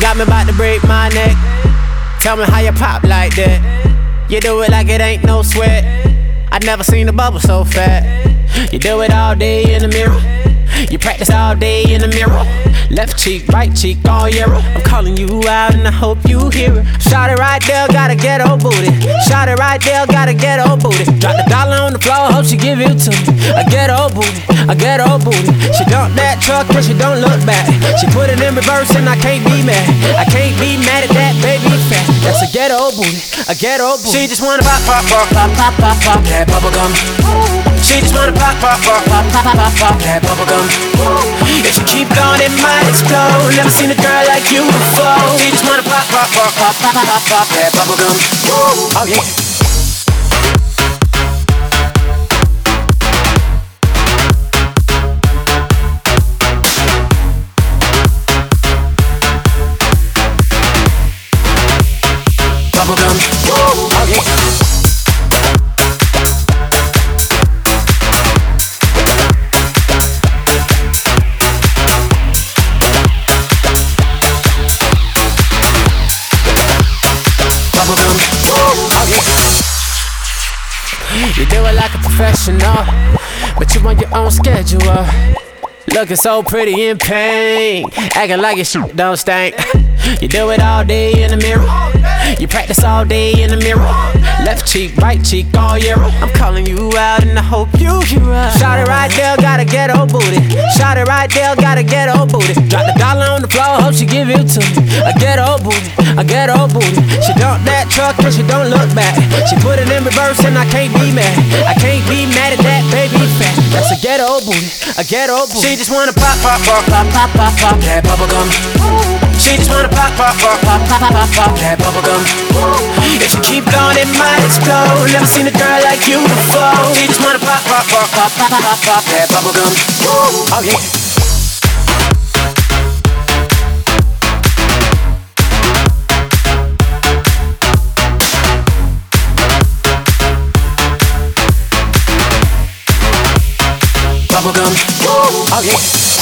Got me about to break my neck. Tell me how you pop like that. You do it like it ain't no sweat. I never seen a bubble so fat. You do it all day in the mirror. You practice all day in the mirror. Left cheek, right cheek, all yellow. I'm calling you out and I hope you hear it. Shot it right there, gotta get old booty. Shot it right there, gotta get old booty. Drop the dollar on the floor, hope she give it to me. Get old booty, get old booty. She dump that truck and she don't look back. She put it in reverse and I can't be mad. I can't be mad at that baby fat. That's a ghetto booty, a ghetto booty. She just wanna pop, pop, pop, pop, pop, pop, pop that bubble gum. She just wanna pop, pop, pop, pop, pop, pop, pop that bubble gum. If you keep going, it might explode. Never seen a girl like you before. She just wanna pop, pop, pop, pop, pop, pop, pop, that bubble gum. Oh yeah. Bubblegum. Oh yeah. You do it like a professional, but you on your own schedule. Looking so pretty in pain, acting like your shit don't stink. You do it all day in the mirror. Practice all day in the mirror. Left cheek, right cheek, all year. I'm calling you out and I hope you hear us. Shot it right there, gotta get old booty. Shot it right there, gotta get old booty. Drop the dollar on the floor, hope she give it to me. I get old booty, I get old booty. She dump that truck and she don't look back. She put it in reverse and I can't be mad. I can't be mad at that baby fat. That's a ghetto booty, a ghetto booty. She just wanna pop, pop, pop, pop, pop, pop, pop that bubble gum. She just wanna pop, pop, pop, pop, pop, pop, pop, pop that bubble gum. If you keep going, it might explode. Never seen a girl like you before. She just wanna pop, pop, pop, pop, pop, pop, pop, pop that bubble gum. Oh yeah. Bubblegum. Oh yeah.